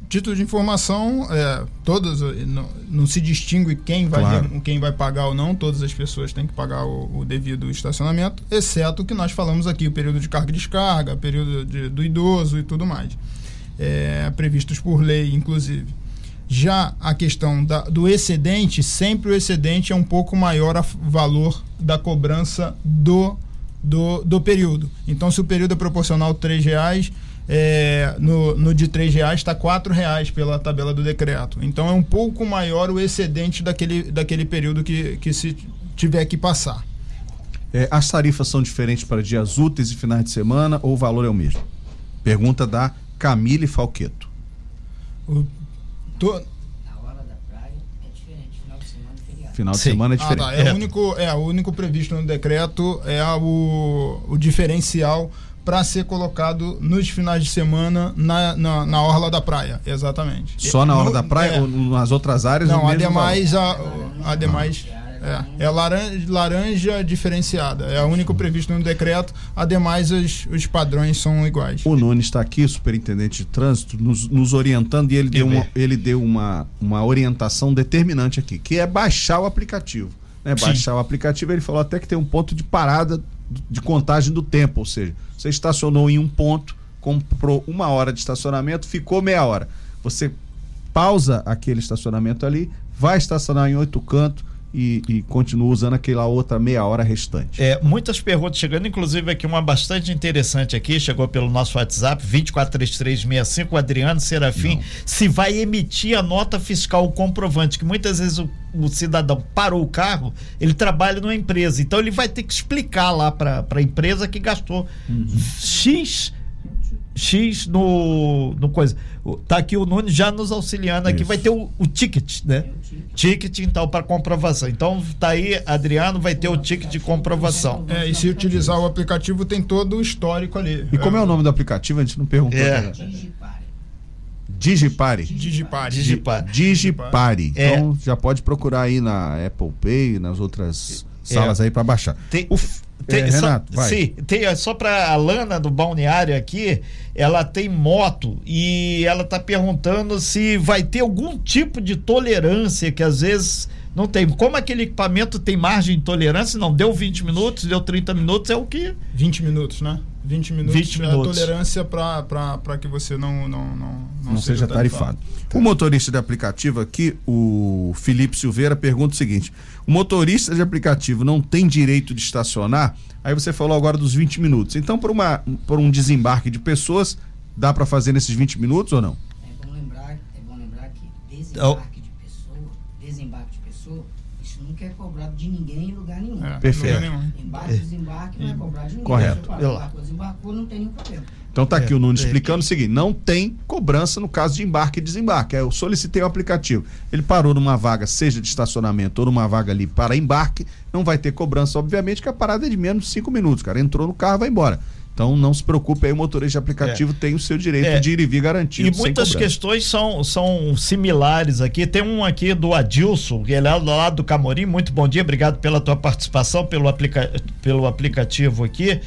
título de informação, é, todas não, não, se distingue quem vai, claro. quem vai pagar ou não, todas as pessoas têm que pagar o, o, devido estacionamento, exceto o que nós falamos aqui, o período de carga e descarga, período de, do idoso e tudo mais. É, previstos por lei, inclusive. Já a questão da, do excedente, sempre o excedente é um pouco maior a valor da cobrança do, do, do período. Então, se o período é proporcional R$ reais, é, no, no de R$ reais está R$ reais pela tabela do decreto. Então, é um pouco maior o excedente daquele, daquele período que, que se tiver que passar. É, as tarifas são diferentes para dias úteis e finais de semana ou o valor é o mesmo? Pergunta da Camille Falqueto. O, to, Final de Sim. semana é diferente. Ah, tá. é, é. O único, é, o único previsto no decreto é o, o diferencial para ser colocado nos finais de semana na, na, na, orla da praia, exatamente. Só na orla no, da praia é, ou nas outras áreas? Não, ademais, a, ademais é, é laranja, laranja diferenciada. É o único previsto no decreto. Ademais, os, os padrões são iguais. O Nunes está aqui, superintendente de trânsito, nos, nos orientando e ele deu, uma, ele deu uma, uma orientação determinante aqui, que é baixar o aplicativo. Né? Baixar o aplicativo, ele falou até que tem um ponto de parada de contagem do tempo, ou seja, você estacionou em um ponto, comprou uma hora de estacionamento, ficou meia hora. Você pausa aquele estacionamento ali, vai estacionar em oito cantos, e, e continua usando aquela outra meia hora restante. É, muitas perguntas chegando, inclusive aqui uma bastante interessante aqui, chegou pelo nosso WhatsApp, 243365, o Adriano Serafim, Não. se vai emitir a nota fiscal comprovante, que muitas vezes o, o, cidadão parou o carro, ele trabalha numa empresa, então ele vai ter que explicar lá para a empresa que gastou uhum. X X no, no coisa. Tá aqui o Nunes já nos auxiliando aqui. Isso. Vai ter o, o ticket, né? Ticket, então, para comprovação. Então, tá aí, Adriano, vai ter o ticket de comprovação. É, e se utilizar o aplicativo, tem todo o histórico ali. E como é, o nome do aplicativo? A gente não perguntou. É. Digipare. Digipare. Digipare. Digipare. É. Então já pode procurar aí na Apple Pay, nas outras é. salas aí para baixar. Tem, o, tem, é, Renato, só, sim, tem só para a Lana do balneário aqui, ela tem moto e ela tá perguntando se vai ter algum tipo de tolerância que às vezes não tem. Como aquele equipamento tem margem de tolerância, não deu 20 minutos, deu 30 minutos, é o que 20 minutos, né? 20 minutos, 20 minutos. é a tolerância para que você não não, não, não, não seja, seja tarifado. tarifado. O motorista de aplicativo aqui, o Felipe Silveira, pergunta o seguinte: o motorista de aplicativo não tem direito de estacionar? Aí você falou agora dos 20 minutos. Então, por, uma, por um desembarque de pessoas, dá para fazer nesses 20 minutos ou não? É bom lembrar, é bom lembrar que desembarque nunca é cobrado de ninguém em lugar nenhum. É, Perfeito. Embarque, desembarque não é cobrado de ninguém. Correto. Você desembarcou, não tem nenhum problema. Então tá aqui é, o Nuno é, explicando é. o seguinte: não tem cobrança no caso de embarque e desembarque. Eu solicitei o aplicativo. Ele parou numa vaga, seja de estacionamento ou numa vaga ali para embarque, não vai ter cobrança, obviamente, que a parada é de menos de cinco minutos. Cara, entrou no carro, vai embora. Então não se preocupe aí, o motorista de aplicativo é. tem o seu direito é. de ir e vir garantido. E muitas questões são, são similares aqui. Tem um aqui do Adilson, que ele é do lado do Camorim. Muito bom dia, obrigado pela tua participação, pelo, aplica pelo aplicativo aqui.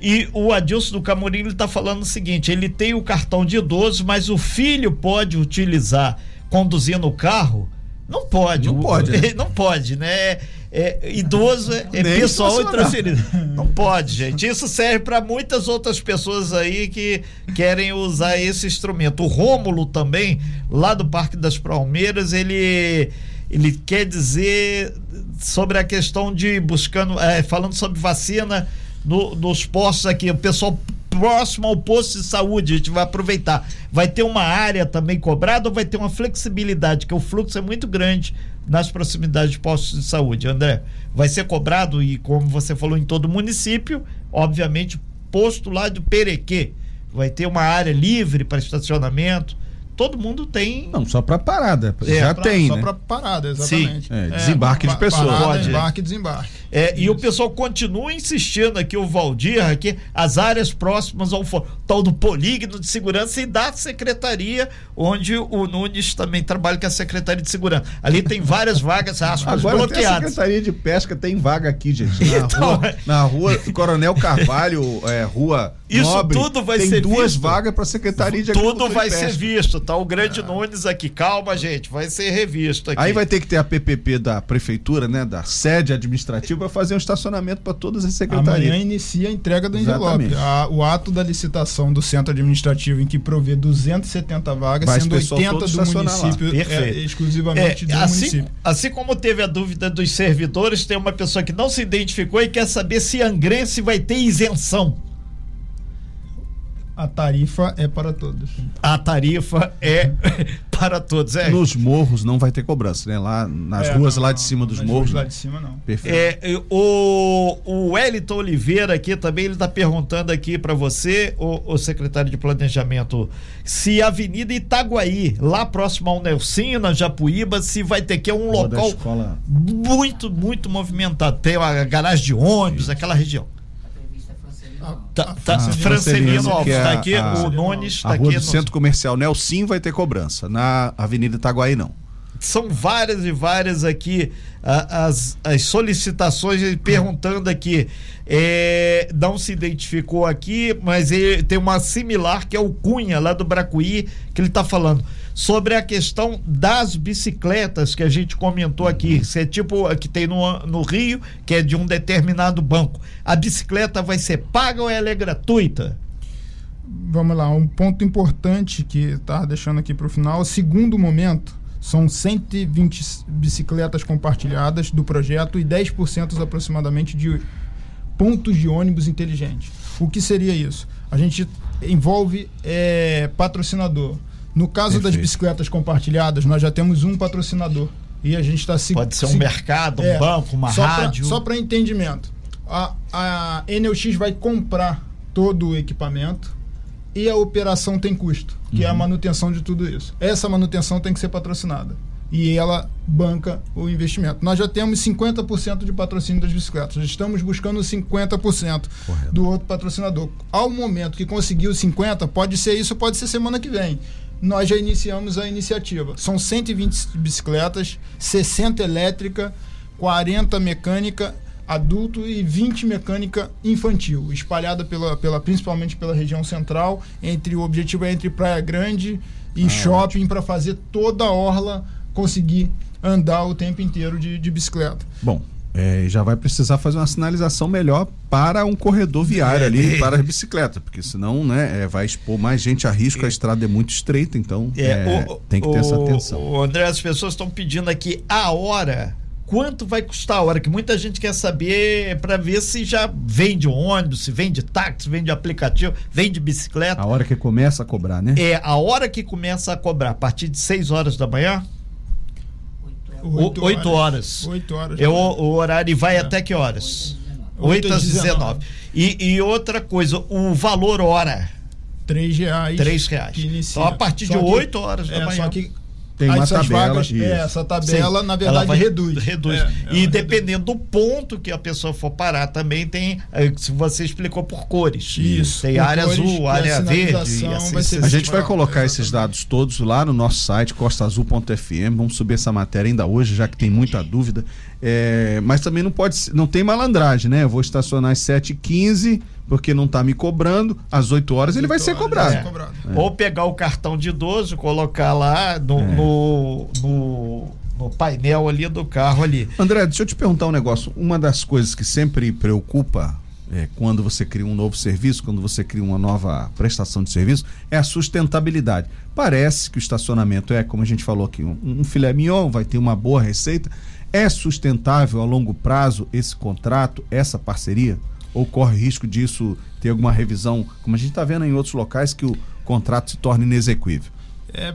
E o Adilson do Camorim está falando o seguinte: ele tem o cartão de idoso, mas o filho pode utilizar conduzindo o carro? Não pode. Não pode. Né? Não pode, né? É, idoso é, é pessoal e transferido. Não pode, gente. Isso serve para muitas outras pessoas aí que querem usar esse instrumento. O Rômulo também, lá do Parque das Palmeiras, ele ele quer dizer sobre a questão de buscando, é, falando sobre vacina no, nos postos aqui, o pessoal próximo ao posto de saúde, a gente vai aproveitar. Vai ter uma área também cobrada ou vai ter uma flexibilidade, que o fluxo é muito grande nas proximidades de postos de saúde, André? Vai ser cobrado e, como você falou, em todo município, obviamente, posto lá do Perequê. Vai ter uma área livre para estacionamento todo mundo tem. Não, só para parada. É, já pra, tem. Só né? para parada, exatamente. Sim. É, desembarque é, de pessoas. Parada, Pode. Embarque e desembarque. É, e o pessoal continua insistindo aqui, o Valdir, aqui, as áreas próximas ao tal do polígono de segurança e da secretaria, onde o Nunes também trabalha com a Secretaria de Segurança. Ali tem várias vagas, aspas, Agora bloqueadas. a Secretaria de Pesca tem vaga aqui, gente. Na, então, rua, é. na rua Coronel Carvalho, é, rua Isso Nobre, tudo vai tem ser duas visto. vagas para a Secretaria de Tudo vai ser visto, tá? O grande ah. Nunes aqui. Calma, gente, vai ser revisto aqui. Aí vai ter que ter a PPP da prefeitura, né, da sede administrativa para fazer um estacionamento para todas as secretarias. Amanhã inicia a entrega do envelope. A, o ato da licitação do centro administrativo em que provê 270 vagas, vai sendo 80 do município, é, exclusivamente é, do assim, município. Assim como teve a dúvida dos servidores, tem uma pessoa que não se identificou e quer saber se Angrense vai ter isenção. A tarifa é para todos. A tarifa é para todos. É. Nos morros não vai ter cobrança, né? Lá nas é, ruas não, lá de cima dos morros. Lá de cima não. Perfeito. É, o, o Wellington Oliveira aqui também ele está perguntando aqui para você, o, o, secretário de planejamento, se a Avenida Itaguaí, lá próximo ao Nelsinho, na Japuíba, se vai ter que é um local muito muito movimentado. Tem a garagem de ônibus, aquela região. Tá, tá, ah, Francelino Alves, está aqui, a, o Nunes está aqui. O Centro Comercial Nelson vai ter cobrança, na Avenida Itaguaí não. São várias e várias aqui as, as solicitações perguntando aqui. É, não se identificou aqui, mas ele tem uma similar que é o Cunha, lá do Bracuí, que ele está falando sobre a questão das bicicletas que a gente comentou aqui. Se é tipo a que tem no, no Rio, que é de um determinado banco. A bicicleta vai ser paga ou ela é gratuita? Vamos lá, um ponto importante que está deixando aqui para o final. Segundo momento, são 120 bicicletas compartilhadas do projeto e 10% aproximadamente de pontos de ônibus inteligentes. O que seria isso? A gente envolve é, patrocinador. No caso Perfeito. das bicicletas compartilhadas, nós já temos um patrocinador. E a gente está se Pode ser um se, mercado, um é, banco, uma só rádio. Pra, só para entendimento. A, a NLX vai comprar todo o equipamento e a operação tem custo, que uhum. é a uhum. manutenção de tudo isso. Essa manutenção tem que ser patrocinada. E ela banca o investimento. Nós já temos 50% de patrocínio das bicicletas. Já estamos buscando 50% Correto. do outro patrocinador. Ao momento que conseguiu 50%, pode ser isso, pode ser semana que vem nós já iniciamos a iniciativa. São 120 bicicletas, 60 elétrica, 40 mecânica adulto e 20 mecânica infantil, espalhada pela, pela, principalmente pela região central. Entre o objetivo é entre Praia Grande e ah, shopping para fazer toda a orla conseguir andar o tempo inteiro de, de bicicleta. Bom, é, já vai precisar fazer uma sinalização melhor para um corredor viário ali, é. para a bicicleta, porque senão né, é, vai expor mais gente a risco, a estrada é muito estreita, então é, é, o, tem que ter o, essa atenção. O André, as pessoas estão pedindo aqui a hora quanto vai custar a hora, que muita gente quer saber para ver se já vende ônibus, se vende táxi, vende aplicativo, vende bicicleta. A hora que começa a cobrar, né? É, a hora que começa a cobrar, a partir de 6 horas da manhã, Oito horas. Oito horas. É o, o horário vai é. até que horas? 8 às 19. E, e outra coisa, o valor hora. Três reais. Três reais. Então, a partir de oito horas da é, manhã. Só que tem uma tabela. Vagas, é, essa tabela, Sim, na verdade, reduz. Reduz. É, e dependendo reduz. do ponto que a pessoa for parar, também tem. É, se você explicou por cores. Isso. Tem área cores, azul, área verde. Assim, a gente vai colocar esses dados todos lá no nosso site, costaazul.fm. Vamos subir essa matéria ainda hoje, já que tem muita dúvida. É, mas também não pode não tem malandragem, né? Eu vou estacionar às 7h15 porque não está me cobrando, às 8 horas ele vai ser cobrado. É. É. Ou pegar o cartão de idoso, colocar lá no, é. no, no, no, painel ali do carro ali. André, deixa eu te perguntar um negócio. Uma das coisas que sempre preocupa é, quando você cria um novo serviço, quando você cria uma nova prestação de serviço, é a sustentabilidade. Parece que o estacionamento é, como a gente falou aqui, um, um filé mignon, vai ter uma boa receita. É sustentável a longo prazo esse contrato, essa parceria? Ou corre risco disso ter alguma revisão, como a gente está vendo em outros locais, que o contrato se torne inexequível? É,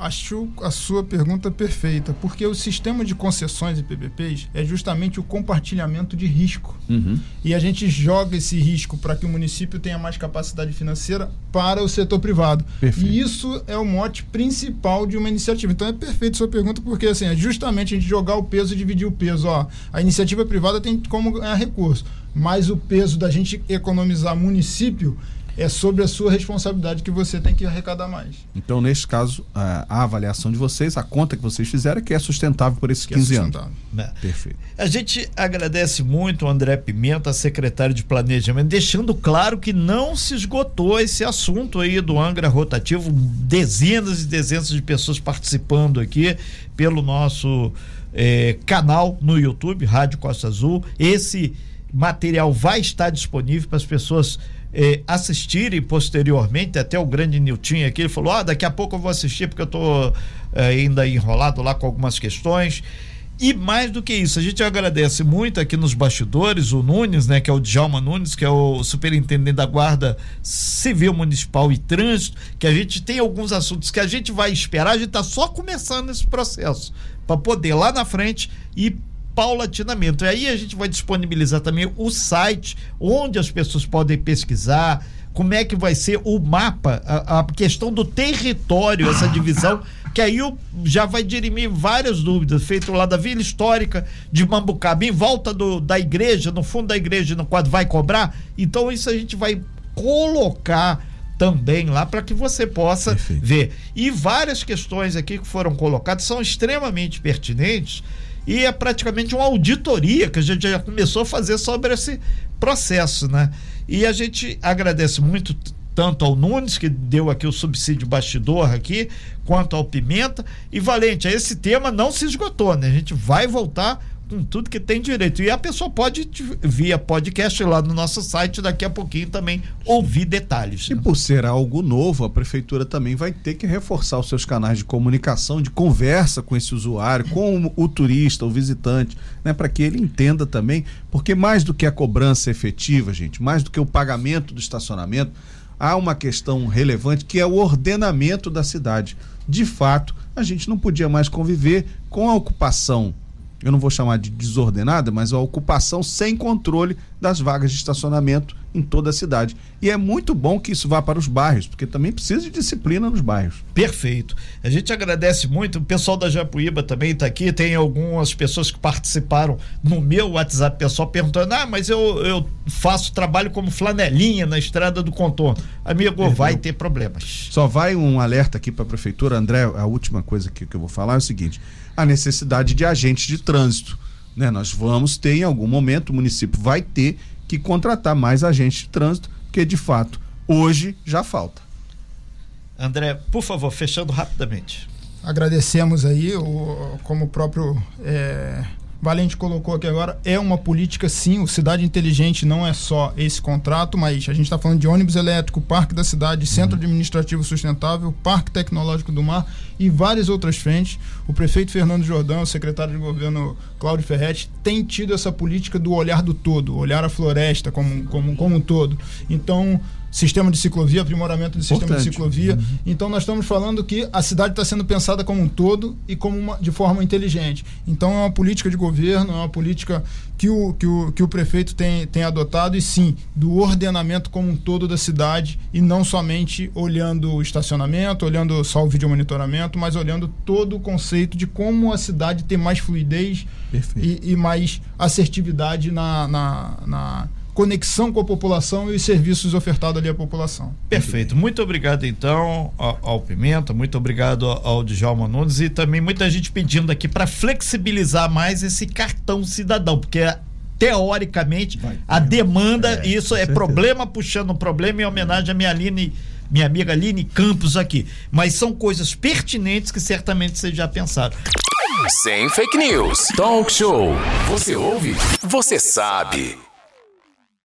acho a sua pergunta perfeita, porque o sistema de concessões e PPPs é justamente o compartilhamento de risco. Uhum. E a gente joga esse risco para que o município tenha mais capacidade financeira para o setor privado. Perfeito. E isso é o mote principal de uma iniciativa. Então é perfeito a sua pergunta, porque assim, é justamente a gente jogar o peso e dividir o peso. Ó, a iniciativa privada tem como ganhar recurso mas o peso da gente economizar município é sobre a sua responsabilidade que você tem que arrecadar mais. Então, neste caso, a, a avaliação de vocês, a conta que vocês fizeram é que é sustentável por esses que 15 é anos. É. Perfeito. A gente agradece muito o André Pimenta, secretário de Planejamento, deixando claro que não se esgotou esse assunto aí do Angra Rotativo, dezenas e dezenas de pessoas participando aqui pelo nosso eh, canal no YouTube, Rádio Costa Azul. Esse material vai estar disponível para as pessoas eh, assistirem posteriormente. Até o grande Nilton aqui ele falou: ah, daqui a pouco eu vou assistir porque eu estou eh, ainda enrolado lá com algumas questões. E mais do que isso, a gente agradece muito aqui nos bastidores o Nunes, né, que é o Djalma Nunes, que é o superintendente da Guarda Civil Municipal e Trânsito, que a gente tem alguns assuntos que a gente vai esperar, a gente está só começando esse processo, para poder lá na frente ir paulatinamente. E aí a gente vai disponibilizar também o site onde as pessoas podem pesquisar, como é que vai ser o mapa, a, a questão do território, essa divisão que aí já vai dirimir várias dúvidas, feito lá da Vila Histórica de Mambucaba, em volta do, da igreja, no fundo da igreja, no quadro vai cobrar. Então isso a gente vai colocar também lá para que você possa Perfeito. ver. E várias questões aqui que foram colocadas são extremamente pertinentes e é praticamente uma auditoria que a gente já começou a fazer sobre esse processo, né? E a gente agradece muito tanto ao Nunes, que deu aqui o subsídio bastidor aqui, quanto ao Pimenta. E Valente, esse tema não se esgotou, né? A gente vai voltar com tudo que tem direito. E a pessoa pode, via podcast lá no nosso site, daqui a pouquinho também ouvir detalhes. E né? por ser algo novo, a prefeitura também vai ter que reforçar os seus canais de comunicação, de conversa com esse usuário, com o turista, o visitante, né, para que ele entenda também, porque mais do que a cobrança efetiva, gente, mais do que o pagamento do estacionamento, há uma questão relevante que é o ordenamento da cidade. De fato, a gente não podia mais conviver com a ocupação eu não vou chamar de desordenada, mas a ocupação sem controle das vagas de estacionamento em toda a cidade. E é muito bom que isso vá para os bairros, porque também precisa de disciplina nos bairros. Perfeito. A gente agradece muito. O pessoal da Japuíba também está aqui. Tem algumas pessoas que participaram no meu WhatsApp pessoal perguntando: ah, mas eu, eu faço trabalho como flanelinha na estrada do contorno. Amigo, Perdeu. vai ter problemas. Só vai um alerta aqui para a prefeitura, André. A última coisa que, que eu vou falar é o seguinte a necessidade de agentes de trânsito. Né? Nós vamos ter, em algum momento, o município vai ter que contratar mais agentes de trânsito, porque de fato hoje já falta. André, por favor, fechando rapidamente. Agradecemos aí, o, como o próprio é, Valente colocou aqui agora, é uma política sim, o Cidade Inteligente não é só esse contrato, mas a gente está falando de ônibus elétrico, Parque da Cidade, Centro uhum. Administrativo Sustentável, Parque Tecnológico do Mar e várias outras frentes. O prefeito Fernando Jordão, o secretário de governo Cláudio Ferretti, tem tido essa política do olhar do todo, olhar a floresta como, como, como um todo. Então, sistema de ciclovia, aprimoramento do Importante. sistema de ciclovia. Uhum. Então nós estamos falando que a cidade está sendo pensada como um todo e como uma, de forma inteligente. Então é uma política de governo, é uma política que o, que o, que o prefeito tem, tem adotado e sim, do ordenamento como um todo da cidade e não somente olhando o estacionamento, olhando só o vídeo monitoramento, mas olhando todo o conceito de como a cidade tem mais fluidez e, e, mais assertividade na, na, na conexão com a população e os serviços ofertados ali à população. Perfeito. Muito obrigado, então, ao, ao Pimenta, muito obrigado ao Djalma Nunes e também muita gente pedindo aqui para flexibilizar mais esse cartão cidadão, porque teoricamente Vai, a demanda, é, isso é certeza. problema puxando problema em homenagem à minha Aline minha amiga Aline Campos aqui. Mas são coisas pertinentes que certamente vocês já pensaram. Sem fake news. Talk show. Você ouve? Você sabe.